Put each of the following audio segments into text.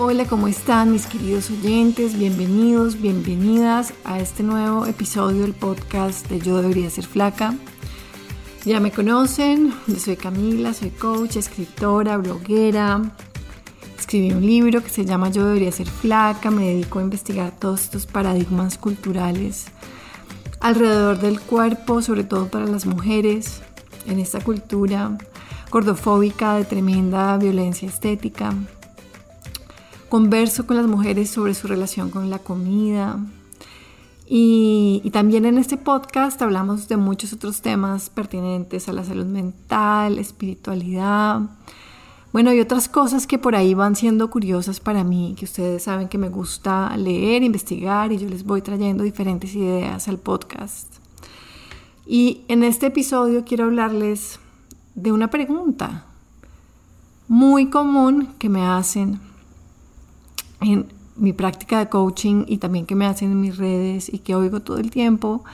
Hola, ¿cómo están mis queridos oyentes? Bienvenidos, bienvenidas a este nuevo episodio del podcast de Yo debería ser flaca. Ya me conocen, yo soy Camila, soy coach, escritora, bloguera, Escribí un libro que se llama Yo debería ser flaca, me dedico a investigar todos estos paradigmas culturales alrededor del cuerpo, sobre todo para las mujeres, en esta cultura gordofóbica de tremenda violencia estética. Converso con las mujeres sobre su relación con la comida. Y, también en este podcast hablamos de muchos otros temas pertinentes a la salud mental, espiritualidad, bueno, y otras cosas que por ahí van siendo curiosas para mí, que ustedes saben que me gusta leer, investigar y yo les voy trayendo diferentes ideas al podcast. Y en este episodio quiero hablarles de una pregunta muy común que me hacen en mi práctica de coaching y también que me hacen en mis redes y que oigo todo el tiempo.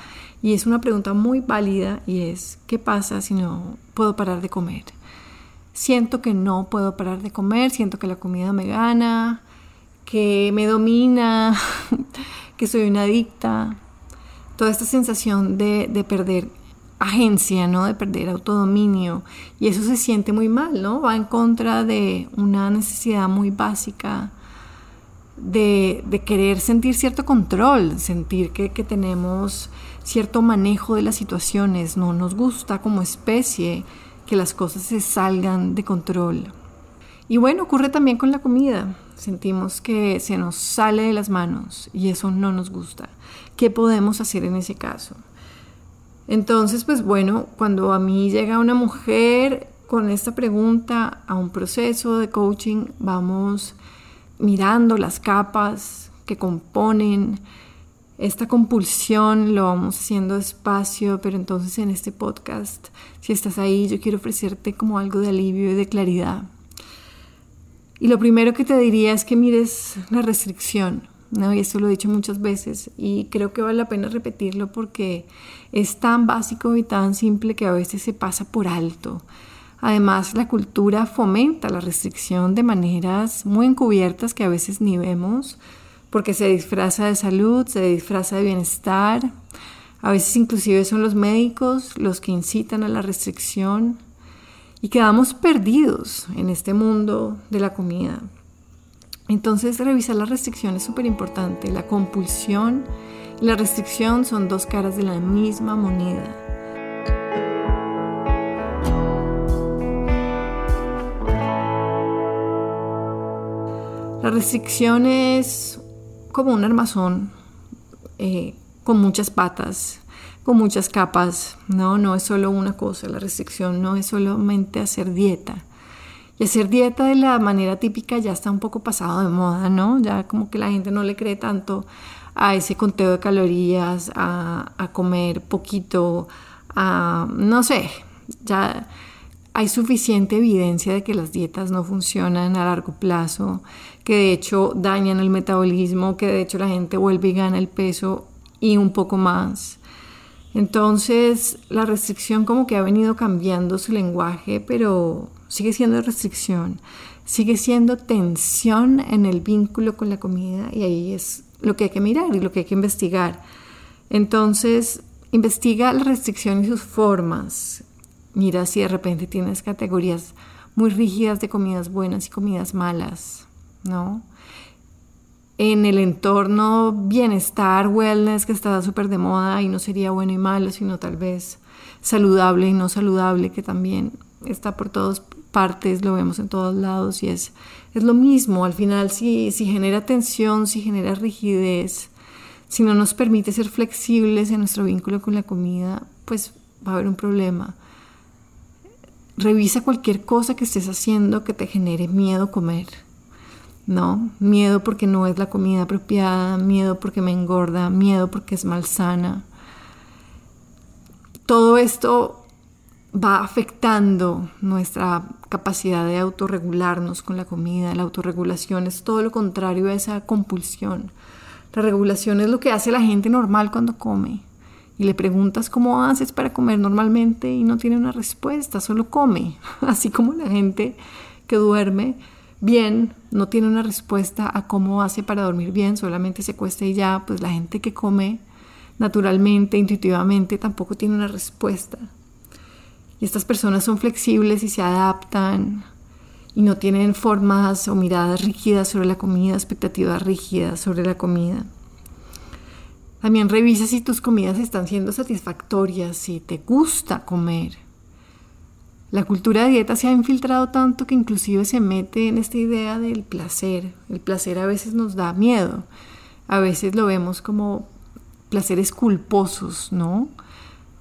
Y es una pregunta muy válida y es, ¿qué pasa si no puedo parar de comer? siento que no puedo parar de comer, siento que la comida me gana, que me domina, que soy una adicta. Toda esta sensación de, de, perder agencia, ¿no? De perder autodominio. Y eso se siente muy mal, ¿no? Va en contra de una necesidad muy básica de, querer sentir cierto control, sentir que, que tenemos cierto manejo de las situaciones. No nos gusta como especie que las cosas se salgan de control. Y bueno, ocurre también con la comida. Sentimos que se nos sale de las manos y eso no nos gusta. ¿Qué podemos hacer en ese caso? Entonces, pues bueno, cuando a mí llega una mujer con esta pregunta a un proceso de coaching, vamos mirando las capas que componen esta compulsión lo vamos haciendo despacio, pero entonces en este podcast, si estás ahí, yo quiero ofrecerte como algo de alivio y de claridad. Y lo primero que te diría es que mires la restricción, ¿no? Y esto lo he dicho muchas veces y creo que vale la pena repetirlo porque es tan básico y tan simple que a veces se pasa por alto. Además, la cultura fomenta la restricción de maneras muy encubiertas que a veces ni vemos porque se disfraza de salud, se disfraza de bienestar. A veces inclusive son los médicos los que incitan a la restricción y quedamos perdidos en este mundo de la comida. Entonces revisar la restricción es súper importante. La compulsión y la restricción son dos caras de la misma moneda. La restricción es como un armazón eh, con muchas patas, con muchas capas. No, no es solo una cosa, la restricción no es solamente hacer dieta. Y hacer dieta de la manera típica ya está un poco pasado de moda, ¿no? Ya como que la gente no le cree tanto a ese conteo de calorías, a, a comer poquito, a, no sé, ya hay suficiente evidencia de que las dietas no funcionan a largo plazo, que de hecho dañan el metabolismo, que de hecho la gente vuelve y gana el peso y un poco más. Entonces la restricción como que ha venido cambiando su lenguaje, pero sigue siendo restricción, sigue siendo tensión en el vínculo con la comida y ahí es lo que hay que mirar y lo que hay que investigar. Entonces, investiga la restricción y sus formas. Mira si de repente tienes categorías muy rígidas de comidas buenas y comidas malas, ¿no? En el entorno bienestar, wellness, que está súper de moda y no sería bueno y malo, sino tal vez saludable y no saludable, que también está por todas partes, lo vemos en todos lados y es, es lo mismo. Al final, si, si genera tensión, si genera rigidez, si no nos permite ser flexibles en nuestro vínculo con la comida, pues va a haber un problema. Revisa cualquier cosa que estés haciendo que te genere miedo comer. ¿no? Miedo porque no es la comida apropiada, miedo porque me engorda, miedo porque es malsana. Todo esto va afectando nuestra capacidad de autorregularnos con la comida. La autorregulación es todo lo contrario a esa compulsión. La regulación es lo que hace la gente normal cuando come. Y le preguntas cómo haces para comer normalmente y no tiene una respuesta, solo come. Así como la gente que duerme bien no tiene una respuesta a cómo hace para dormir bien, solamente se cuesta y ya, pues la gente que come naturalmente, intuitivamente, tampoco tiene una respuesta. Y estas personas son flexibles y se adaptan y no tienen formas o miradas rígidas sobre la comida, expectativas rígidas sobre la comida. También revisa si tus comidas están siendo satisfactorias, si te gusta comer. La cultura de dieta se ha infiltrado tanto que inclusive se mete en esta idea del placer. El placer a veces nos da miedo, a veces lo vemos como placeres culposos, ¿no?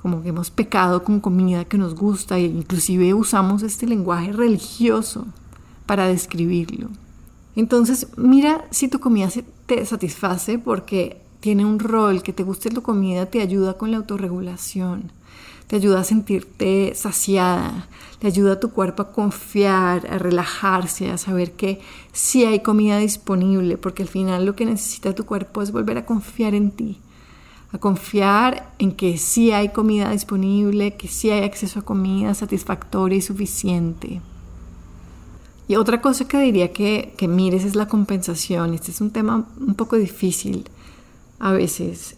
como que hemos pecado con comida que nos gusta e inclusive usamos este lenguaje religioso para describirlo. Entonces, mira si tu comida te satisface porque tiene un rol, que te guste tu comida te ayuda con la autorregulación, te ayuda a sentirte saciada, te ayuda a tu cuerpo a confiar, a relajarse, a saber que sí hay comida disponible, porque al final lo que necesita tu cuerpo es volver a confiar en ti a confiar en que sí hay comida disponible, que sí hay acceso a comida satisfactoria y suficiente. Y otra cosa que diría que, que mires es la compensación. Este es un tema un poco difícil a veces.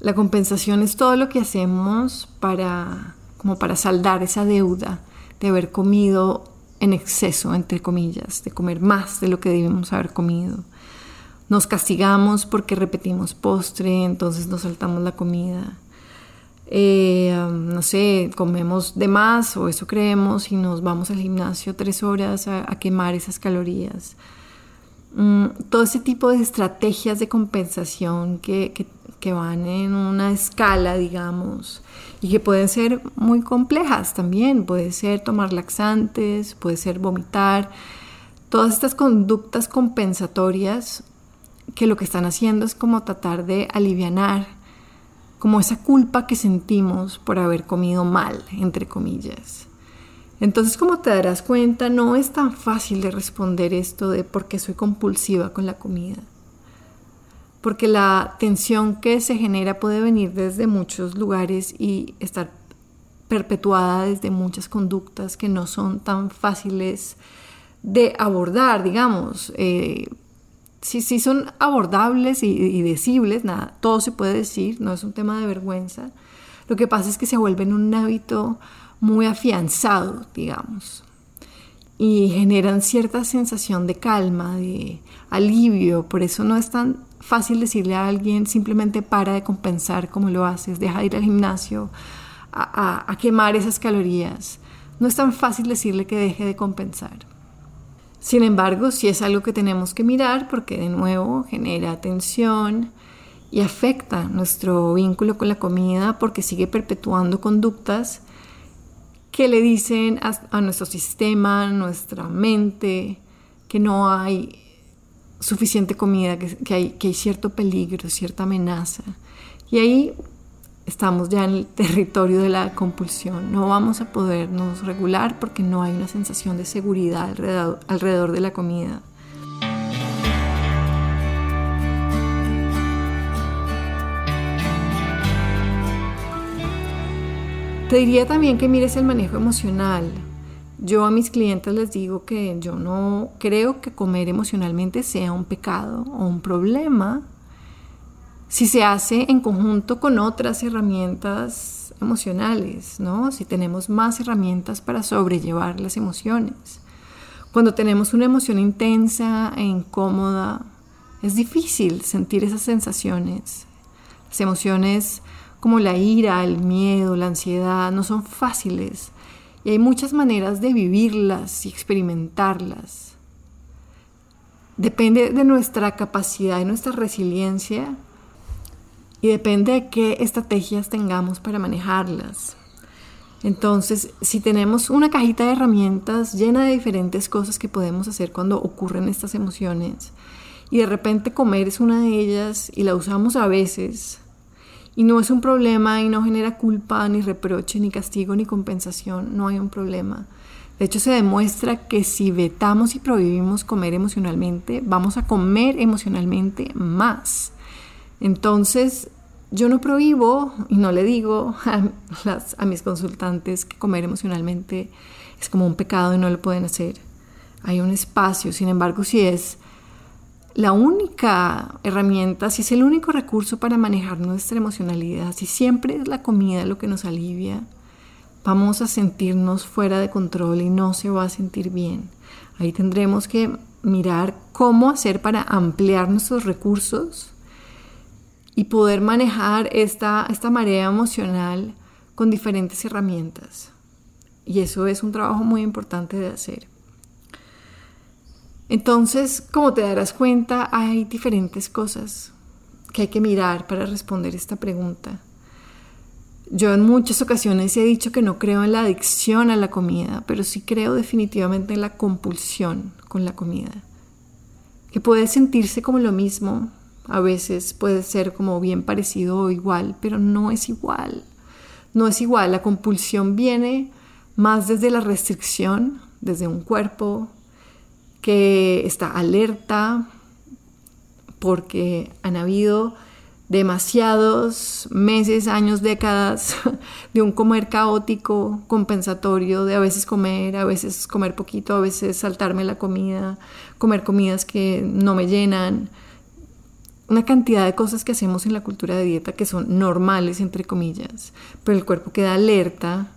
La compensación es todo lo que hacemos para, como para saldar esa deuda de haber comido en exceso, entre comillas, de comer más de lo que debemos haber comido nos castigamos porque repetimos postre, entonces nos saltamos la comida. Eh, um, no sé, comemos de más o eso creemos y nos vamos al gimnasio tres horas a, quemar esas calorías. Mm, todo ese tipo de estrategias de compensación que, que van en una escala, digamos, y que pueden ser muy complejas también. Puede ser tomar laxantes, puede ser vomitar. Todas estas conductas compensatorias que lo que están haciendo es como tratar de aliviar como esa culpa que sentimos por haber comido mal, entre comillas. Entonces, como te darás cuenta, no es tan fácil de responder esto de por qué soy compulsiva con la comida. Porque la tensión que se genera puede venir desde muchos lugares y estar perpetuada desde muchas conductas que no son tan fáciles de abordar, digamos. Eh, si son abordables y, decibles, nada, todo se puede decir, no es un tema de vergüenza. Lo que pasa es que se vuelven un hábito muy afianzado, digamos, y generan cierta sensación de calma, de alivio. Por eso no es tan fácil decirle a alguien simplemente para de compensar como lo haces, deja de ir al gimnasio a quemar esas calorías. No es tan fácil decirle que deje de compensar. Sin embargo, sí es algo que tenemos que mirar porque de nuevo genera tensión y afecta nuestro vínculo con la comida porque sigue perpetuando conductas que le dicen a, nuestro sistema, nuestra mente, que no hay suficiente comida, que, hay, que hay cierto peligro, cierta amenaza. Y ahí estamos ya en el territorio de la compulsión. No vamos a podernos regular porque no hay una sensación de seguridad alrededor, alrededor de la comida. Te diría también que mires el manejo emocional. Yo a mis clientes les digo que yo no creo que comer emocionalmente sea un pecado o un problema si se hace en conjunto con otras herramientas emocionales, ¿no? Si tenemos más herramientas para sobrellevar las emociones. Cuando tenemos una emoción intensa e incómoda, es difícil sentir esas sensaciones. Las emociones como la ira, el miedo, la ansiedad, no son fáciles y hay muchas maneras de vivirlas y experimentarlas. Depende de nuestra capacidad y nuestra resiliencia y depende de qué estrategias tengamos para manejarlas. Entonces, si tenemos una cajita de herramientas llena de diferentes cosas que podemos hacer cuando ocurren estas emociones y de repente comer es una de ellas y la usamos a veces, y no es un problema y no genera culpa, ni reproche, ni castigo, ni compensación. No hay un problema. De hecho, se demuestra que si vetamos y prohibimos comer emocionalmente, vamos a comer emocionalmente más. Entonces, yo no prohíbo y no le digo a, a mis consultantes que comer emocionalmente es como un pecado y no lo pueden hacer. Hay un espacio, sin embargo, si es la única herramienta, si es el único recurso para manejar nuestra emocionalidad, si siempre es la comida lo que nos alivia, vamos a sentirnos fuera de control y no se va a sentir bien. Ahí tendremos que mirar cómo hacer para ampliar nuestros recursos y poder manejar esta, esta marea emocional con diferentes herramientas. Y eso es un trabajo muy importante de hacer. Entonces, como te darás cuenta, hay diferentes cosas que hay que mirar para responder esta pregunta. Yo en muchas ocasiones he dicho que no creo en la adicción a la comida, pero sí creo definitivamente en la compulsión con la comida. Que puede sentirse como lo mismo, a veces puede ser como bien parecido o igual, pero no es igual. No es igual, la compulsión viene más desde la restricción, desde un cuerpo, que está alerta porque han habido demasiados meses, años, décadas de un comer caótico, compensatorio, de a veces comer, a veces comer poquito, a veces saltarme la comida, comer comidas que no me llenan. Una cantidad de cosas que hacemos en la cultura de dieta que son normales, entre comillas, pero el cuerpo queda alerta,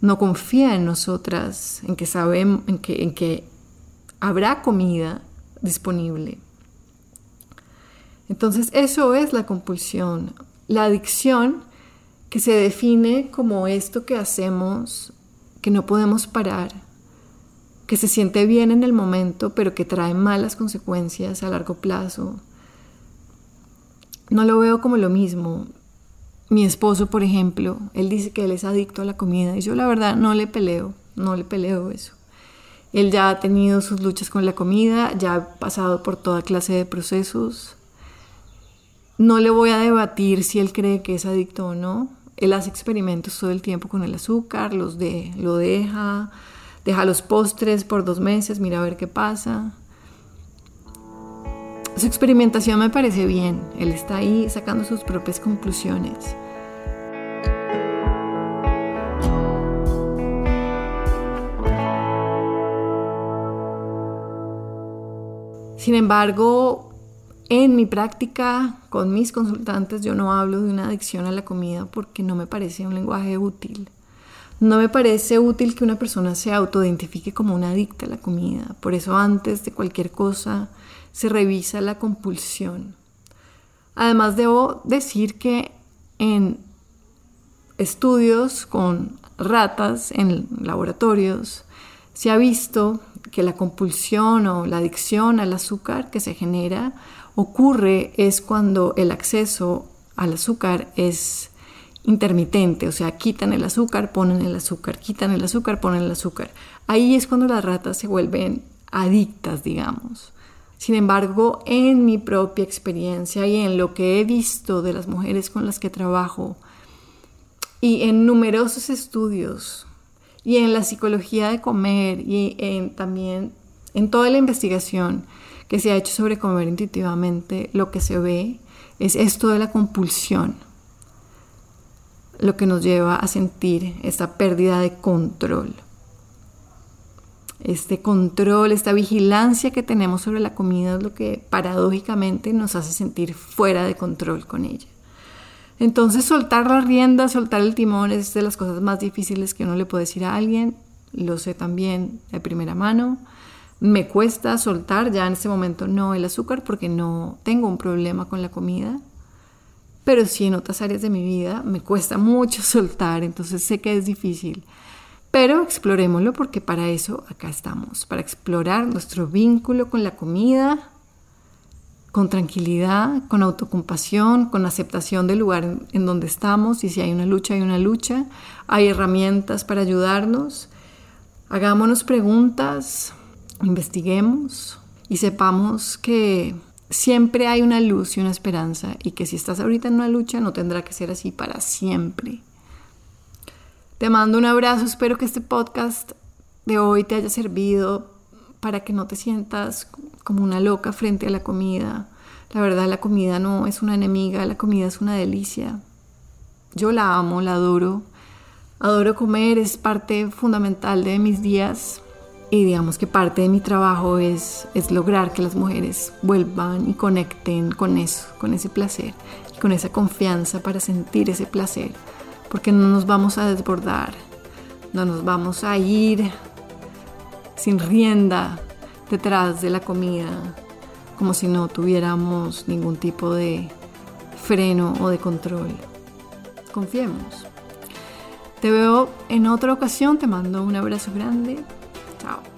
no confía en nosotras, en que sabemos, en que, habrá comida disponible. Entonces eso es la compulsión. La adicción que se define como esto que hacemos, que no podemos parar, que se siente bien en el momento, pero que trae malas consecuencias a largo plazo. No lo veo como lo mismo. Mi esposo, por ejemplo, él dice que él es adicto a la comida y yo la verdad no le peleo, no le peleo eso. Él ya ha tenido sus luchas con la comida, ya ha pasado por toda clase de procesos. No le voy a debatir si él cree que es adicto o no. Él hace experimentos todo el tiempo con el azúcar, los de, lo deja, deja los postres por dos meses, mira a ver qué pasa. Su experimentación me parece bien. Él está ahí sacando sus propias conclusiones. Sin embargo, en mi práctica con mis consultantes yo no hablo de una adicción a la comida porque no me parece un lenguaje útil. No me parece útil que una persona se autoidentifique como una adicta a la comida. Por eso antes de cualquier cosa se revisa la compulsión. Además debo decir que en estudios con ratas en laboratorios se ha visto que la compulsión o la adicción al azúcar que se genera ocurre es cuando el acceso al azúcar es intermitente, o sea, quitan el azúcar, ponen el azúcar, quitan el azúcar, ponen el azúcar. Ahí es cuando las ratas se vuelven adictas, digamos. Sin embargo, en mi propia experiencia y en lo que he visto de las mujeres con las que trabajo y en numerosos estudios y en la psicología de comer y en, también en toda la investigación que se ha hecho sobre comer intuitivamente, lo que se ve es esto de la compulsión lo que nos lleva a sentir esta pérdida de control. Este control, esta vigilancia que tenemos sobre la comida es lo que paradójicamente nos hace sentir fuera de control con ella. Entonces soltar la rienda, soltar el timón es de las cosas más difíciles que uno le puede decir a alguien. Lo sé también de primera mano. Me cuesta soltar ya en este momento no el azúcar porque no tengo un problema con la comida pero sí en otras áreas de mi vida me cuesta mucho soltar, entonces sé que es difícil. Pero explorémoslo porque para eso acá estamos, para explorar nuestro vínculo con la comida, con tranquilidad, con autocompasión, con aceptación del lugar en, donde estamos y si hay una lucha, hay una lucha, hay herramientas para ayudarnos. Hagámonos preguntas, investiguemos y sepamos que siempre hay una luz y una esperanza y que si estás ahorita en una lucha no tendrá que ser así para siempre. Te mando un abrazo, espero que este podcast de hoy te haya servido para que no te sientas como una loca frente a la comida. La verdad la comida no es una enemiga, la comida es una delicia. Yo la amo, la adoro. Adoro comer, es parte fundamental de mis días. Y digamos que parte de mi trabajo es, es lograr que las mujeres vuelvan y conecten con eso, con ese placer y con esa confianza para sentir ese placer, porque no nos vamos a desbordar, no nos vamos a ir sin rienda detrás de la comida, como si no tuviéramos ningún tipo de freno o de control. Confiemos. Te veo en otra ocasión, te mando un abrazo grande. Ciao.